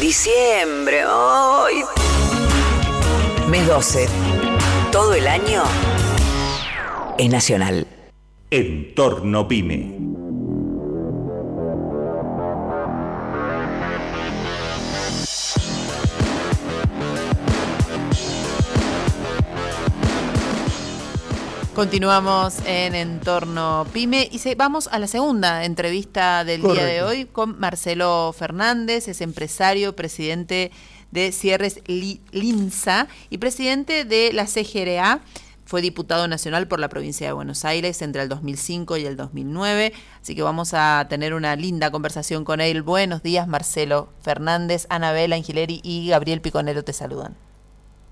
Diciembre. Mes 12. Todo el año es nacional. Entorno Pyme. Continuamos en Entorno Pyme y vamos a la segunda entrevista del día de hoy con Marcelo Fernández, es empresario, presidente de Cierres Linza y presidente de la CGRA. Fue diputado nacional por la provincia de Buenos Aires entre el 2005 y el 2009, así que vamos a tener una linda conversación con él. Buenos días, Marcelo Fernández, Anabela Angileri y Gabriel Piconero te saludan.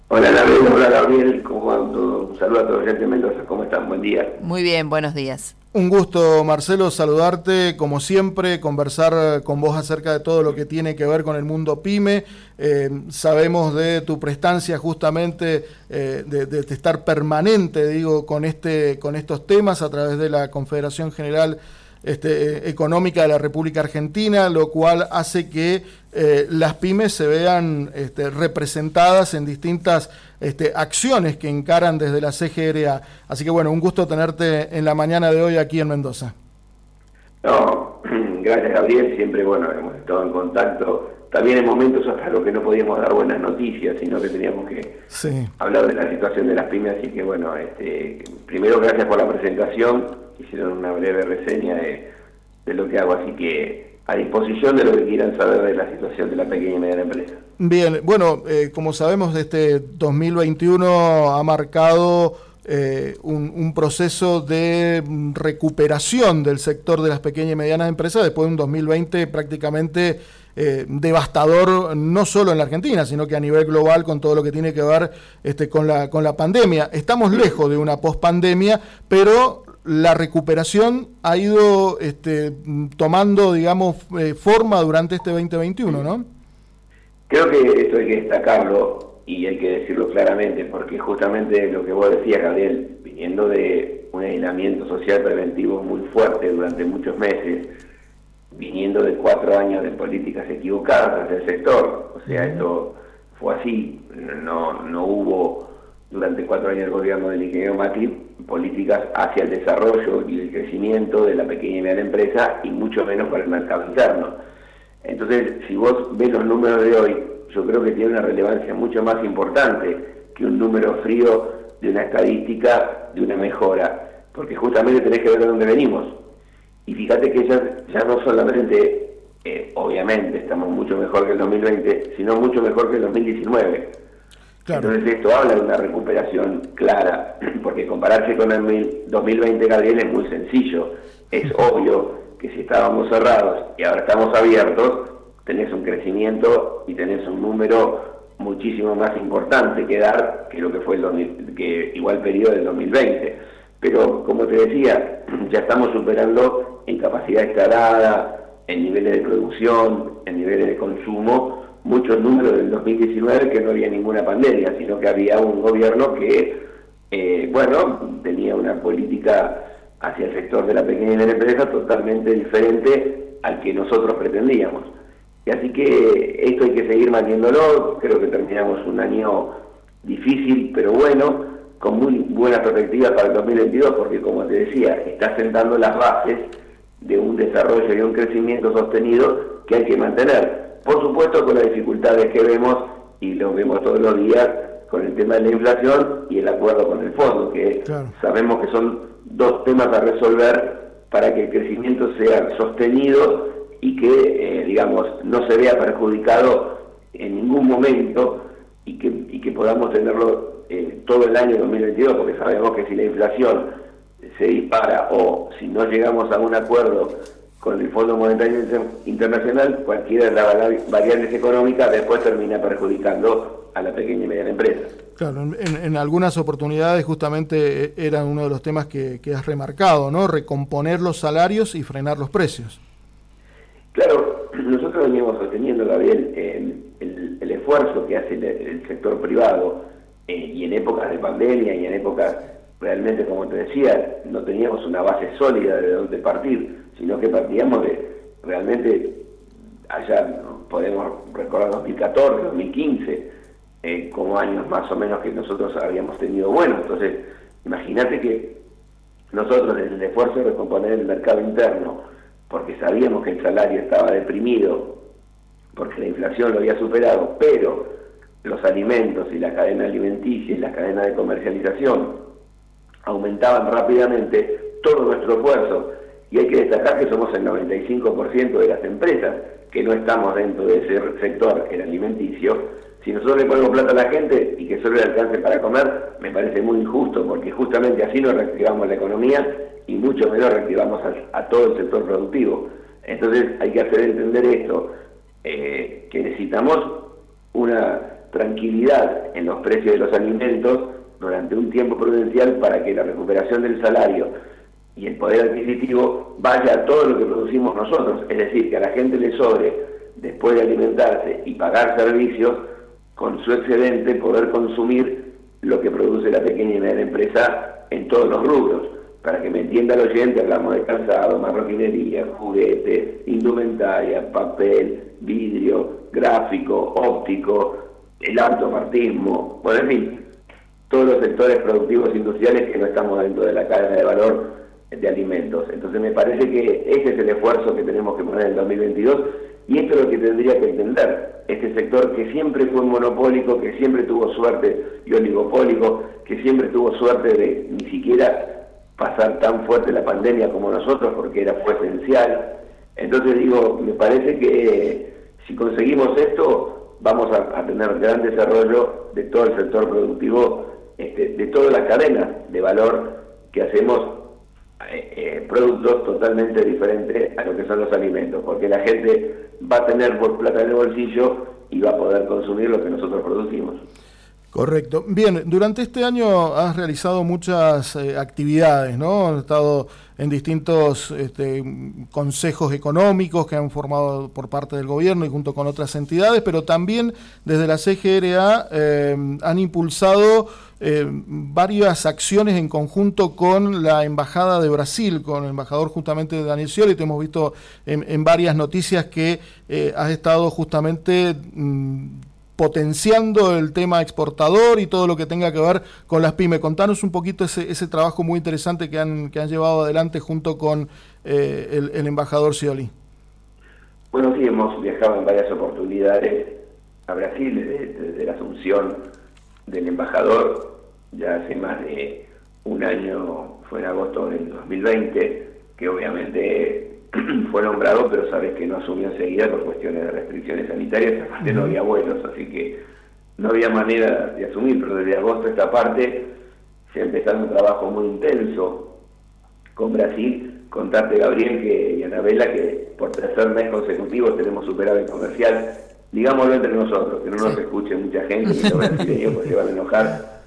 Hola, Gabriel, hola, Gabriel, ¿cómo Un saludo a toda la gente de Mendoza, ¿cómo están? Buen día. Muy bien, buenos días. Un gusto, Marcelo, saludarte, como siempre, conversar con vos acerca de todo lo que tiene que ver con el mundo pyme. Eh, sabemos de tu prestancia justamente eh, de, de, estar permanente, digo, con, este, con estos temas a través de la Confederación General este, económica de la República Argentina, lo cual hace que eh, las pymes se vean este, representadas en distintas este, acciones que encaran desde la CGRA. Así que bueno, un gusto tenerte en la mañana de hoy aquí en Mendoza. No, gracias Gabriel, siempre bueno, hemos estado en contacto, también en momentos hasta lo que no podíamos dar buenas noticias, sino que teníamos que hablar de la situación de las pymes, así que bueno, este, primero gracias por la presentación. Hicieron una breve reseña de, lo que hago, así que a disposición de lo que quieran saber de la situación de la pequeña y mediana empresa. Bien, bueno, eh, como sabemos, este 2021 ha marcado eh, un, proceso de recuperación del sector de las pequeñas y medianas empresas después de un 2020 prácticamente eh, devastador, no solo en la Argentina, sino que a nivel global con todo lo que tiene que ver este, con, la, con la pandemia. Estamos lejos de una pospandemia, pero la recuperación ha ido este, tomando, digamos, eh, forma durante este 2021, ¿no? Creo que esto hay que destacarlo y hay que decirlo claramente, porque justamente lo que vos decías, Gabriel, viniendo de un aislamiento social preventivo muy fuerte durante muchos meses, viniendo de cuatro años de políticas equivocadas del sector, o sea, esto fue así, no, no hubo durante cuatro años el gobierno del ingeniero Macri políticas hacia el desarrollo y el crecimiento de la pequeña y mediana empresa y mucho menos para el mercado interno. Entonces, si vos ves los números de hoy, yo creo que tiene una relevancia mucho más importante que un número frío de una estadística de una mejora, porque justamente tenés que ver de dónde venimos. Y fíjate que ya, ya no solamente, eh, obviamente, estamos mucho mejor que el 2020, sino mucho mejor que el 2019 entonces esto habla de una recuperación clara, porque compararse con el 2020, Gabriel, es muy sencillo. Es obvio que si estábamos cerrados y ahora estamos abiertos, tenés un crecimiento y tenés un número muchísimo más importante que dar que lo que fue el que igual periodo del 2020. Pero como te decía, ya estamos superando en capacidad instalada, en niveles de producción, en niveles de consumo, muchos números del 2019 que no había ninguna pandemia, sino que había un gobierno que, eh, bueno, tenía una política hacia el sector de la pequeña y mediana empresa totalmente diferente al que nosotros pretendíamos. Y así que esto hay que seguir manteniéndolo, creo que terminamos un año difícil, pero bueno, con muy buenas perspectivas para el 2022, porque como te decía, está sentando las bases de un desarrollo y un crecimiento sostenido que hay que mantener por supuesto con las dificultades que vemos y lo vemos todos los días con el tema de la inflación y el acuerdo con el fondo, que sabemos que son dos temas a resolver para que el crecimiento sea sostenido y que, eh, digamos, no se vea perjudicado en ningún momento y que, y que podamos tenerlo eh, todo el año 2022, porque sabemos que si la inflación se dispara o si no llegamos a un acuerdo con el Fondo Monetario Internacional, cualquiera de las variables económicas después termina perjudicando a la pequeña y mediana empresa. Claro, en, algunas oportunidades justamente eh, era uno de los temas que, has remarcado, ¿no? Recomponer los salarios y frenar los precios. Claro, nosotros veníamos sosteniendo, Gabriel, el, el, esfuerzo que hace el, sector privado eh, y en épocas de pandemia y en épocas realmente, como te decía, no teníamos una base sólida de donde partir sino que partíamos de realmente allá, podemos recordar 2014, 2015, eh, como años más o menos que nosotros habíamos tenido bueno. Entonces, imagínate que nosotros en el esfuerzo de recomponer el mercado interno, porque sabíamos que el salario estaba deprimido, porque la inflación lo había superado, pero los alimentos y la cadena alimenticia y la cadena de comercialización aumentaban rápidamente todo nuestro esfuerzo. Y hay que destacar que somos el 95% de las empresas que no estamos dentro de ese sector, el alimenticio. Si nosotros le ponemos plata a la gente y que solo le alcance para comer, me parece muy injusto, porque justamente así no reactivamos la economía y mucho menos reactivamos a, todo el sector productivo. Entonces hay que hacer entender esto, eh, que necesitamos una tranquilidad en los precios de los alimentos durante un tiempo prudencial para que la recuperación del salario y el poder adquisitivo vaya a todo lo que producimos nosotros, es decir, que a la gente le sobre, después de alimentarse y pagar servicios, con su excedente poder consumir lo que produce la pequeña y media empresa en todos los rubros. Para que me entienda el oyente, hablamos de calzado, marroquinería, juguete, indumentaria, papel, vidrio, gráfico, óptico, el automartismo, bueno, en fin, todos los sectores productivos industriales que no estamos dentro de la cadena de valor de alimentos. Entonces me parece que ese es el esfuerzo que tenemos que poner en el 2022 y esto es lo que tendría que entender este sector que siempre fue monopólico, que siempre tuvo suerte y oligopólico, que siempre tuvo suerte de ni siquiera pasar tan fuerte la pandemia como nosotros porque era fue esencial. Entonces digo, me parece que si conseguimos esto, vamos a, tener gran desarrollo de todo el sector productivo, este, de toda la cadena de valor que hacemos eh, eh, productos totalmente diferentes a lo que son los alimentos, porque la gente va a tener por plata en el bolsillo y va a poder consumir lo que nosotros producimos. Correcto. Bien, durante este año has realizado muchas eh, actividades, ¿no? Has estado en distintos este, consejos económicos que han formado por parte del gobierno y junto con otras entidades, pero también desde la CGRA eh, han impulsado eh, varias acciones en conjunto con la Embajada de Brasil, con el embajador justamente de Daniel Scioli. Te hemos visto en, varias noticias que has estado justamente... Mm, potenciando el tema exportador y todo lo que tenga que ver con las pymes. Contanos un poquito ese, ese trabajo muy interesante que han, que han llevado adelante junto con eh, el, embajador Scioli. Bueno, sí, hemos viajado en varias oportunidades a Brasil desde, la asunción del embajador, ya hace más de un año, fue en agosto del 2020, que obviamente fue nombrado, pero sabes que no asumió enseguida por cuestiones de restricciones sanitarias, aparte no había vuelos, así que no había manera de asumir, pero desde agosto esta parte se ha empezado un trabajo muy intenso con Brasil. Contarte, Gabriel que, y Anabela, que por tercer mes consecutivo tenemos superávit comercial. Digámoslo entre nosotros, que no nos escuche mucha gente, y los brasileños pues se van a enojar,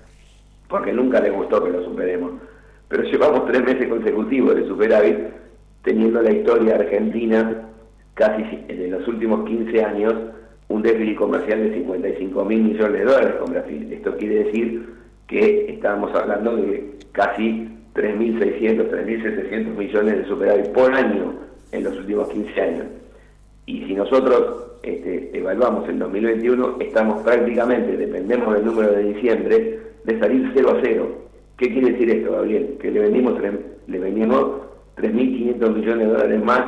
porque nunca les gustó que lo superemos. Pero llevamos tres meses consecutivos de superávit teniendo la historia argentina casi en los últimos 15 años un déficit comercial de 55 mil millones de dólares con Brasil. Esto quiere decir que estábamos hablando de casi 3.600, 3.700 millones de superávit por año en los últimos 15 años. Y si nosotros este, evaluamos el 2021, estamos prácticamente, dependemos del número de diciembre, de salir 0 a 0. ¿Qué quiere decir esto, Gabriel? Que le vendimos, le vendimos 3.500 millones de dólares más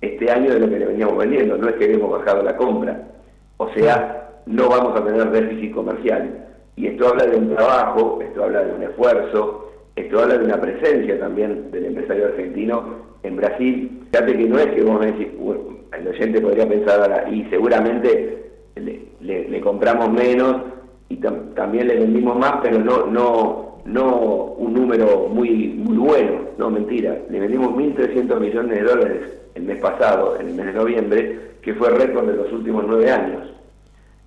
este año de lo que le veníamos vendiendo. No es que hemos bajado la compra. O sea, no vamos a tener déficit comercial. Y esto habla de un trabajo, esto habla de un esfuerzo, esto habla de una presencia también del empresario argentino en Brasil. Fíjate que no es que vos me decís, el oyente podría pensar ahora, y seguramente le, compramos menos y también le vendimos más, pero no, no, no un número muy, muy bueno, no mentira, le vendimos 1.300 millones de dólares el mes pasado, en el mes de noviembre, que fue récord de los últimos nueve años.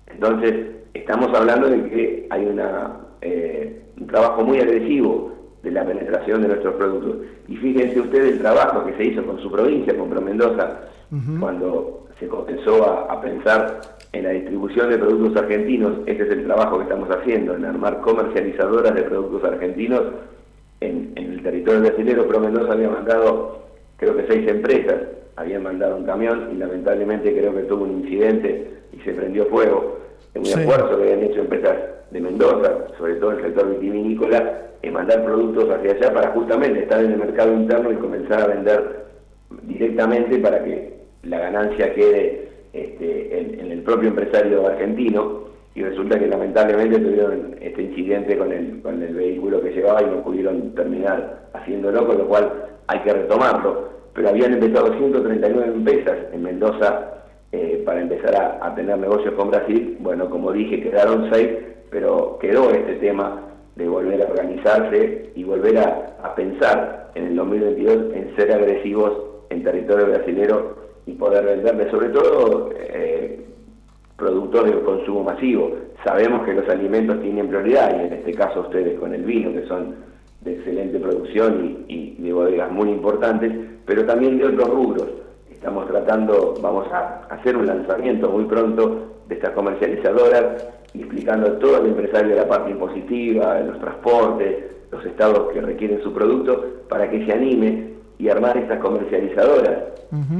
Entonces, estamos hablando de que hay una, eh, un trabajo muy agresivo de la penetración de nuestros productos. Y fíjense ustedes el trabajo que se hizo con su provincia, con Pro Mendoza, cuando se comenzó a pensar en la distribución de productos argentinos, este es el trabajo que estamos haciendo, en armar comercializadoras de productos argentinos en, el territorio brasileño, pero Mendoza había mandado creo que seis empresas habían mandado un camión y lamentablemente creo que tuvo un incidente y se prendió fuego. En un esfuerzo que habían hecho empresas de Mendoza, sobre todo el sector vitivinícola, en mandar productos hacia allá para justamente estar en el mercado interno y comenzar a vender directamente para que la ganancia quede este, en, el propio empresario argentino y resulta que lamentablemente tuvieron este incidente con el, con el vehículo que llevaba y no pudieron terminar haciéndolo, con lo cual hay que retomarlo. Pero habían empezado 139 empresas en Mendoza eh, para empezar a, tener negocios con Brasil. Bueno, como dije, quedaron seis, pero quedó este tema de volver a organizarse y volver a, pensar en el 2022 en ser agresivos en territorio brasileño y poder venderle, sobre todo eh, productos de consumo masivo. Sabemos que los alimentos tienen prioridad y en este caso ustedes con el vino, que son de excelente producción y, de bodegas muy importantes, pero también de otros rubros. Estamos tratando, vamos a hacer un lanzamiento muy pronto de estas comercializadoras, explicando a todo el empresario la parte impositiva, los transportes, los estados que requieren su producto, para que se anime y armar estas comercializadoras.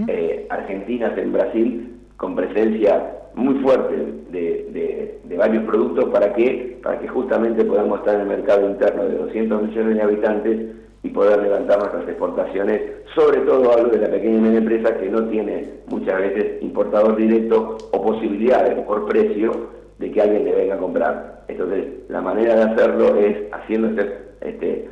Eh, argentinas en Brasil con presencia muy fuerte de, varios productos. Para que para que justamente podamos estar en el mercado interno de 200 millones de habitantes y poder levantar nuestras exportaciones, sobre todo hablo de la pequeña y media empresa que no tiene muchas veces importador directo o posibilidades por precio de que alguien le venga a comprar. Entonces, la manera de hacerlo es haciendo este, este,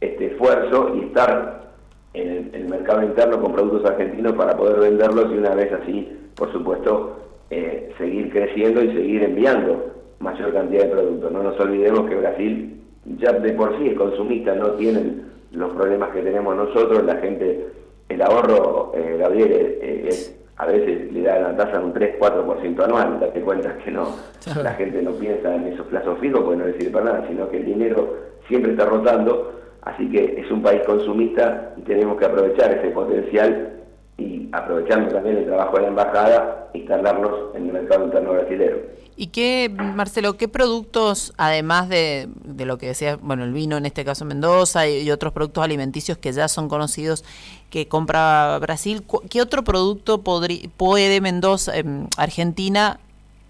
este esfuerzo y estar en el, mercado interno con productos argentinos para poder venderlos y una vez así, por supuesto, eh, seguir creciendo y seguir enviando mayor cantidad de productos. No nos olvidemos que Brasil ya de por sí es consumista, no tienen los problemas que tenemos nosotros, la gente, el ahorro, eh, Gabriel, eh, es, a veces le da la tasa de un 3-4% anual, date cuenta que no, la gente no piensa en esos plazos fijos, porque no le sirve para nada, sino que el dinero siempre está rotando Así que es un país consumista y tenemos que aprovechar ese potencial y aprovechando también el trabajo de la embajada, instalarnos en el mercado interno brasileño. ¿Y qué, Marcelo, qué productos, además de, lo que decía, bueno, el vino en este caso Mendoza y, otros productos alimenticios que ya son conocidos que compra Brasil, qué otro producto puede Mendoza, em, Argentina,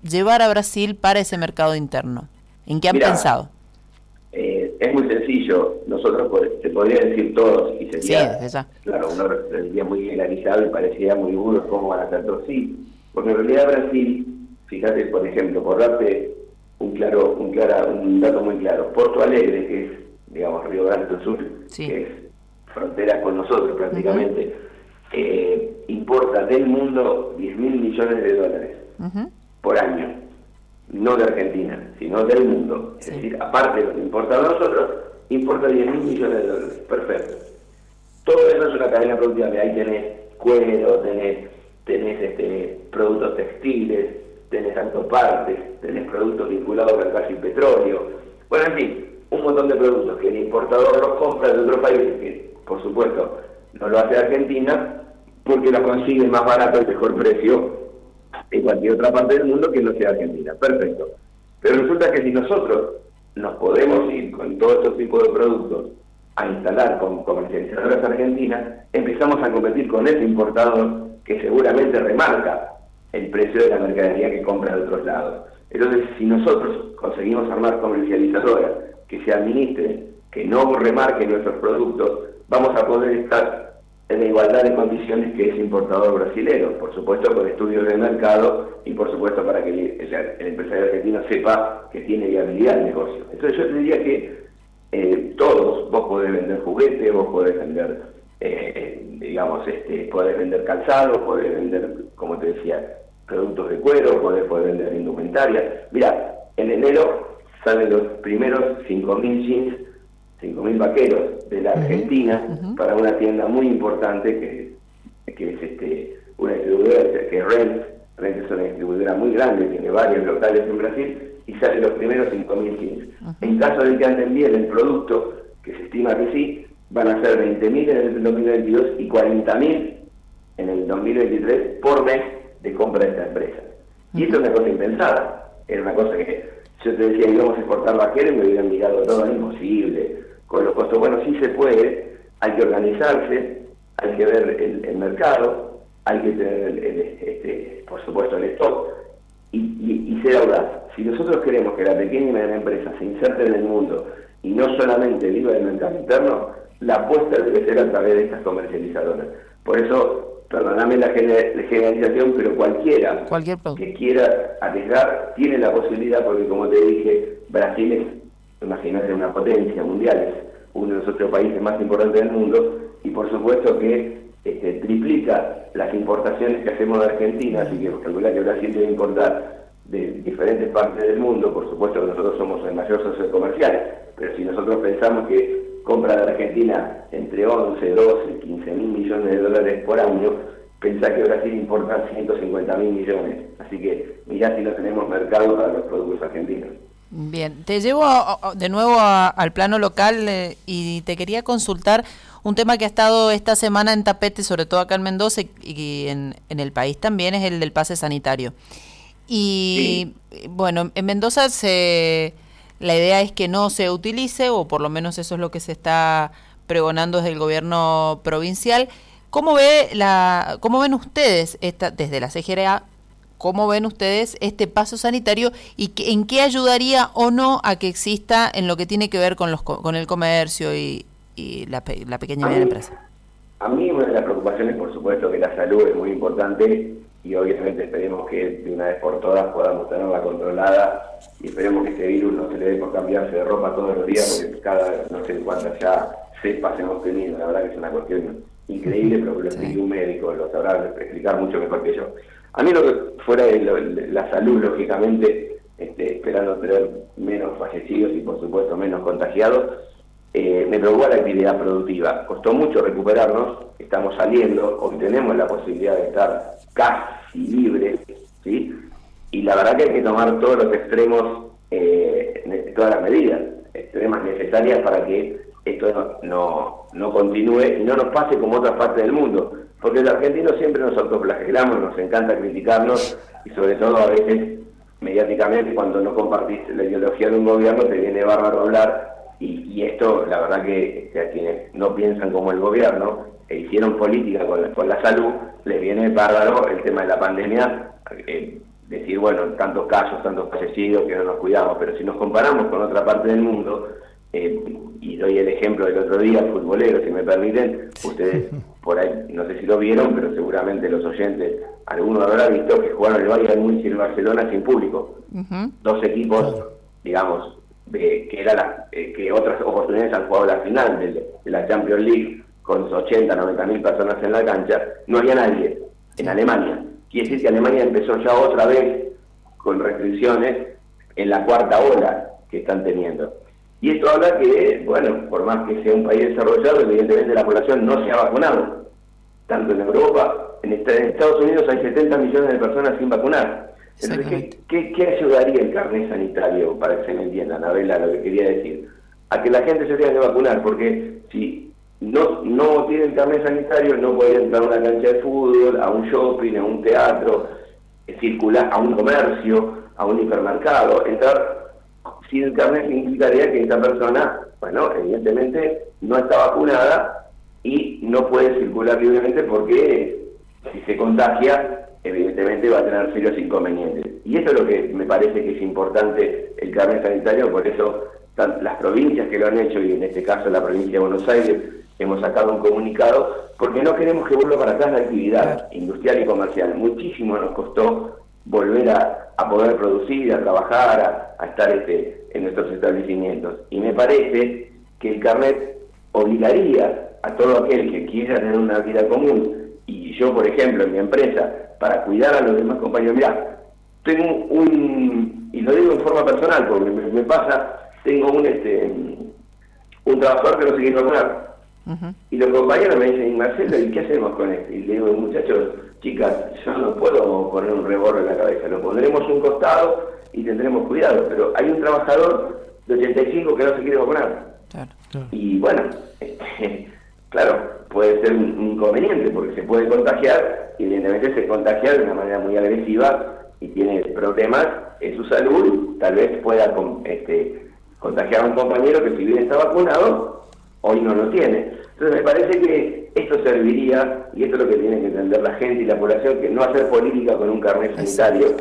llevar a Brasil para ese mercado interno? ¿En qué han pensado? Es muy sencillo. Nosotros, se podría decir todos y sería, claro, uno sería muy generalizado y parecería muy duro cómo van a hacer todos. Sí, porque en realidad Brasil, fíjate, por ejemplo, por darte un claro, un clara, un dato muy claro, Porto Alegre, que es, digamos, Río Grande do Sur, que es frontera con nosotros prácticamente, eh, importa del mundo 10 mil millones de dólares por año no de Argentina, sino del mundo. Es decir, aparte de lo que importa a nosotros, importa 10 mil millones de dólares. Perfecto. Todo eso es una cadena productiva. Ahí tenés cuero, tenés, tenés este, productos textiles, tenés autopartes, tenés productos vinculados al gas y petróleo. Bueno, en fin, un montón de productos que el importador los compra de otros países, que por supuesto no lo hace Argentina, porque lo consigue más barato y mejor precio en cualquier otra parte del mundo que no sea Argentina. Perfecto. Pero resulta que si nosotros nos podemos ir con todos estos tipos de productos a instalar con comercializadoras argentinas, empezamos a competir con ese importador que seguramente remarca el precio de la mercadería que compra de otros lados. Entonces, si nosotros conseguimos armar comercializadoras que se administren, que no remarquen nuestros productos, vamos a poder estar en igualdad de condiciones que ese importador brasileño, por supuesto con estudios de mercado y por supuesto para que el, empresario argentino sepa que tiene viabilidad el negocio. Entonces yo te diría que eh, todos, vos podés vender juguetes, vos podés vender, eh, digamos, este, podés vender calzado, podés vender, como te decía, productos de cuero, podés, podés vender indumentaria. Mira, en enero salen los primeros 5.000 jeans 5.000 vaqueros de la Argentina para una tienda muy importante que, que es este, una distribuidora que es Rent. Rent es una distribuidora muy grande, tiene varios locales en Brasil y sale los primeros 5.000 jeans. En caso de que anden bien el producto, que se estima que sí, van a ser 20.000 en el 2022 y 40.000 en el 2023 por mes de compra de esta empresa. Y esto es una cosa impensada. Era una cosa que yo te decía, íbamos a exportar vaqueros y me hubieran mirado todo, imposible con los Bueno, sí se puede, hay que organizarse, hay que ver el, mercado, hay que tener, este, por supuesto, el stock y, y, ser audaz. Si nosotros queremos que la pequeña y mediana empresa se inserte en el mundo y no solamente viva del mercado interno, la apuesta debe ser a través de estas comercializadoras. Por eso, perdóname la generalización, pero cualquiera que quiera arriesgar tiene la posibilidad, porque como te dije, Brasil es, imagínate, una potencia mundial, es uno de los otros países más importantes del mundo, y por supuesto que este, triplica las importaciones que hacemos de Argentina, así que calcula que Brasil debe importar de diferentes partes del mundo, por supuesto que nosotros somos el mayor socio comercial, pero si nosotros pensamos que compra de Argentina entre 11, 12, 15 mil millones de dólares por año, pensá que Brasil importa 150 mil millones. Así que mirá si no tenemos mercado para los productos argentinos. Bien, te llevo de nuevo al plano local eh, y te quería consultar un tema que ha estado esta semana en tapete, sobre todo acá en Mendoza y en, en el país también, es el del pase sanitario. Y bueno, en Mendoza se la idea es que no se utilice, o por lo menos eso es lo que se está pregonando desde el gobierno provincial. ¿Cómo, ve la, cómo ven ustedes, esta, desde la CGRA, cómo ven ustedes este paso sanitario y en qué ayudaría o no a que exista en lo que tiene que ver con, los, con el comercio y, la, pequeña y media empresa? A mí una de las preocupaciones, por supuesto, que la salud es muy importante y obviamente esperemos que de una vez por todas podamos tenerla controlada y esperemos que este virus no se le dé por cambiarse de ropa todos los días porque cada no sé cuántas ya cepas hemos tenido, la verdad que es una cuestión increíble, pero que lo explique un médico, lo sabrá explicar mucho mejor que yo. A mí lo que fuera de la salud, lógicamente, este, esperando tener menos fallecidos y por supuesto menos contagiados, eh, me preocupa la actividad productiva. Costó mucho recuperarnos, estamos saliendo, hoy tenemos la posibilidad de estar casi libres, ¿sí? Y la verdad que hay que tomar todos los extremos, eh, todas las medidas extremas necesarias para que esto no, no, continúe y no nos pase como otras partes del mundo. Porque los argentinos siempre nos autoflagelamos, nos encanta criticarnos y sobre todo a veces mediáticamente cuando no compartís la ideología de un gobierno te viene bárbaro hablar. Y, esto, la verdad que, a quienes no piensan como el gobierno e hicieron política con la, con la salud, les viene bárbaro el tema de la pandemia, eh, decir, bueno, tantos casos, tantos fallecidos, que no nos cuidamos, pero si nos comparamos con otra parte del mundo, eh, y doy el ejemplo del otro día, futbolero, si me permiten, ustedes por ahí, no sé si lo vieron, pero seguramente los oyentes, algunos habrán visto que jugaron el Bayern Múnich y el Barcelona sin público. Dos equipos, digamos, que era la, eh, que otras oportunidades han jugado la final de, la Champions League con 80, 90 mil personas en la cancha, no había nadie en Alemania. Quiere decir que Alemania empezó ya otra vez con restricciones en la cuarta ola que están teniendo. Y esto habla que, bueno, por más que sea un país desarrollado, evidentemente la población no se ha vacunado. Tanto en Europa, en Estados Unidos hay 70 millones de personas sin vacunar. ¿qué, ayudaría el carnet sanitario para que se me entienda, Anabela, lo que quería decir? A que la gente se tenga que vacunar, porque si no, no tienen carnet sanitario, no pueden entrar a una cancha de fútbol, a un shopping, a un teatro, circular a un comercio, a un hipermercado. Entrar carnet significaría que esta persona, bueno, evidentemente no está vacunada y no puede circular libremente porque si se contagia evidentemente va a tener serios inconvenientes. Y eso es lo que me parece que es importante el carnet sanitario, por eso las provincias que lo han hecho, y en este caso la provincia de Buenos Aires, hemos sacado un comunicado, porque no queremos que vuelva para atrás la actividad industrial y comercial. Muchísimo nos costó volver a, poder producir, a trabajar, a, estar este, en nuestros establecimientos. Y me parece que el carnet obligaría a todo aquel que quiera tener una vida común, y yo, por ejemplo, en mi empresa, para cuidar a los demás compañeros. Mirá, tengo un, y lo digo en forma personal, porque me, pasa, tengo un este un trabajador que no se quiere vacunar. Y los compañeros me dicen, Marcelo, ¿y qué hacemos con esto? Y le digo, muchachos, chicas, yo no puedo poner un reborro en la cabeza, lo pondremos un costado y tendremos cuidado, pero hay un trabajador de 85 que no se quiere vacunar. Y bueno, claro, puede ser un inconveniente porque se puede contagiar y evidentemente se contagia de una manera muy agresiva y tiene problemas en su salud, tal vez pueda este, contagiar a un compañero que si bien está vacunado, hoy no lo tiene. Entonces me parece que esto serviría, y esto es lo que tiene que entender la gente y la población, que no hacer política con un carnet sanitario,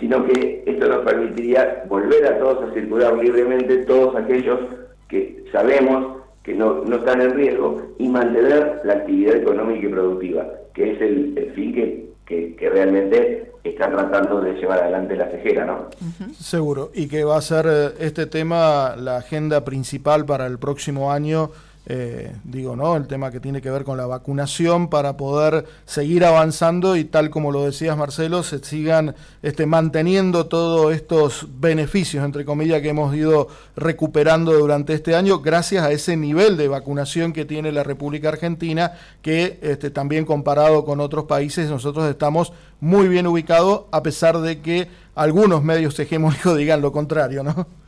sino que esto nos permitiría volver a todos a circular libremente, todos aquellos que sabemos que no, no están en riesgo, y mantener la actividad económica y productiva, que es el, fin que, que, realmente está tratando de llevar adelante la cejera, ¿no? Seguro, y que va a ser eh, este tema la agenda principal para el próximo año eh, digo, ¿no? El tema que tiene que ver con la vacunación para poder seguir avanzando y tal como lo decías Marcelo, se sigan este, manteniendo todos estos beneficios, entre comillas, que hemos ido recuperando durante este año gracias a ese nivel de vacunación que tiene la República Argentina, que este, también comparado con otros países nosotros estamos muy bien ubicados a pesar de que algunos medios hegemónicos digan lo contrario, ¿no?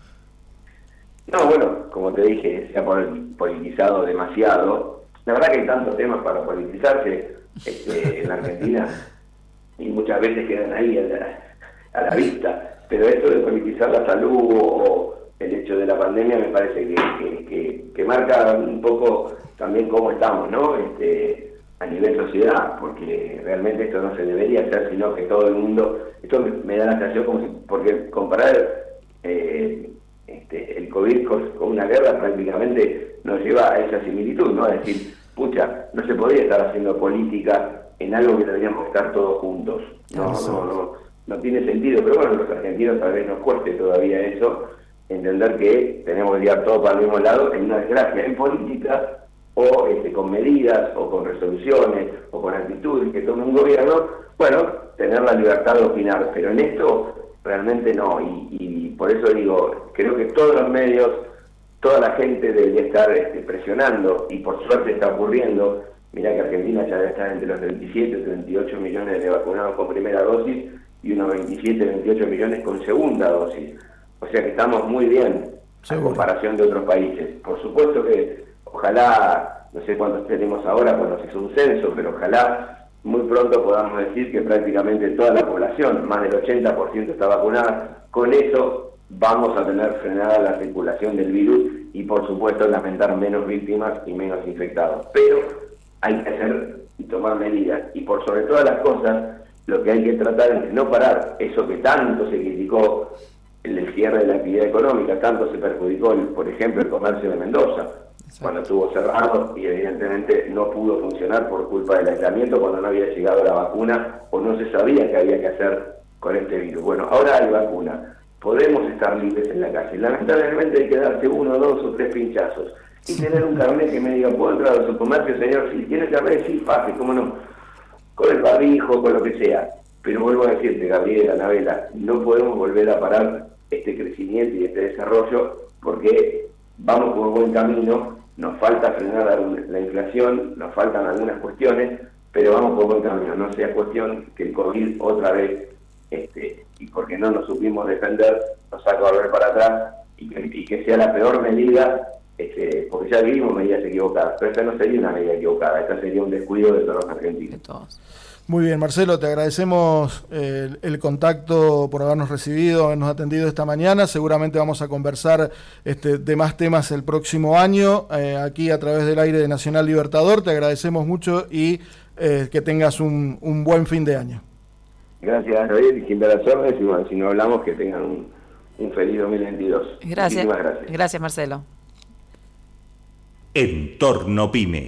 No, bueno, como te dije, se ha politizado demasiado. La verdad que hay tantos temas para politizarse este, en Argentina y muchas veces quedan ahí a la, vista. Pero esto de politizar la salud o el hecho de la pandemia me parece que, que, marca un poco también cómo estamos, ¿no? Este, a nivel sociedad, porque realmente esto no se debería hacer, sino que todo el mundo, esto me, da la sensación como si, porque comparar eh, este, el COVID con, una guerra prácticamente nos lleva a esa similitud, ¿no? Es decir, pucha, no se podría estar haciendo política en algo que deberíamos estar todos juntos. No, no, no, no tiene sentido, pero bueno, los argentinos tal vez nos cueste todavía eso, entender que tenemos que ir todo para el mismo lado en una desgracia en política o este, con medidas o con resoluciones o con actitudes que tome un gobierno, bueno, tener la libertad de opinar, pero en esto realmente no, y, por eso digo, creo que todos los medios, toda la gente debería estar este, presionando, y por suerte está ocurriendo, mira que Argentina ya debe estar entre los 27 y 38 millones de vacunados con primera dosis y unos 27, 28 millones con segunda dosis. O sea que estamos muy bien en comparación de otros países. Por supuesto que ojalá, no sé cuántos tenemos ahora cuando se hizo un censo, pero ojalá muy pronto podamos decir que prácticamente toda la población, más del 80% está vacunada. Con eso vamos a tener frenada la circulación del virus y por supuesto lamentar menos víctimas y menos infectados. Pero hay que hacer y tomar medidas y por sobre todas las cosas lo que hay que tratar es de no parar eso que tanto se criticó el cierre de la actividad económica, tanto se perjudicó, por ejemplo, el comercio de Mendoza cuando estuvo cerrado y evidentemente no pudo funcionar por culpa del aislamiento cuando no había llegado la vacuna o no se sabía qué había que hacer con este virus. Bueno, ahora hay vacuna, podemos estar libres en la calle. Lamentablemente hay que darse uno, dos o tres pinchazos y tener un carnet que me diga, ¿puedo entrar a su comercio, señor? Si tiene carnet, sí, fácil, cómo no, con el barbijo, con lo que sea. Pero vuelvo a decirte, Gabriel, Anabela, no podemos volver a parar este crecimiento y este desarrollo porque vamos por buen camino nos falta frenar la inflación, nos faltan algunas cuestiones, pero vamos por buen camino. No sea cuestión que el COVID otra vez, este, y porque no nos supimos defender, nos haga volver para atrás y que, sea la peor medida, este, porque ya vivimos medidas equivocadas, pero esta no sería una medida equivocada, esta sería un descuido de todos los argentinos. Muy bien, Marcelo, te agradecemos eh, el, contacto por habernos recibido, habernos atendido esta mañana. Seguramente vamos a conversar este, de más temas el próximo año eh, aquí a través del aire de Nacional Libertador. Te agradecemos mucho y eh, que tengas un, buen fin de año. Gracias, David, y las órdenes. Y bueno, si no hablamos, que tengan un, un feliz 2022. Gracias. gracias. Gracias, Marcelo. Entorno Pyme.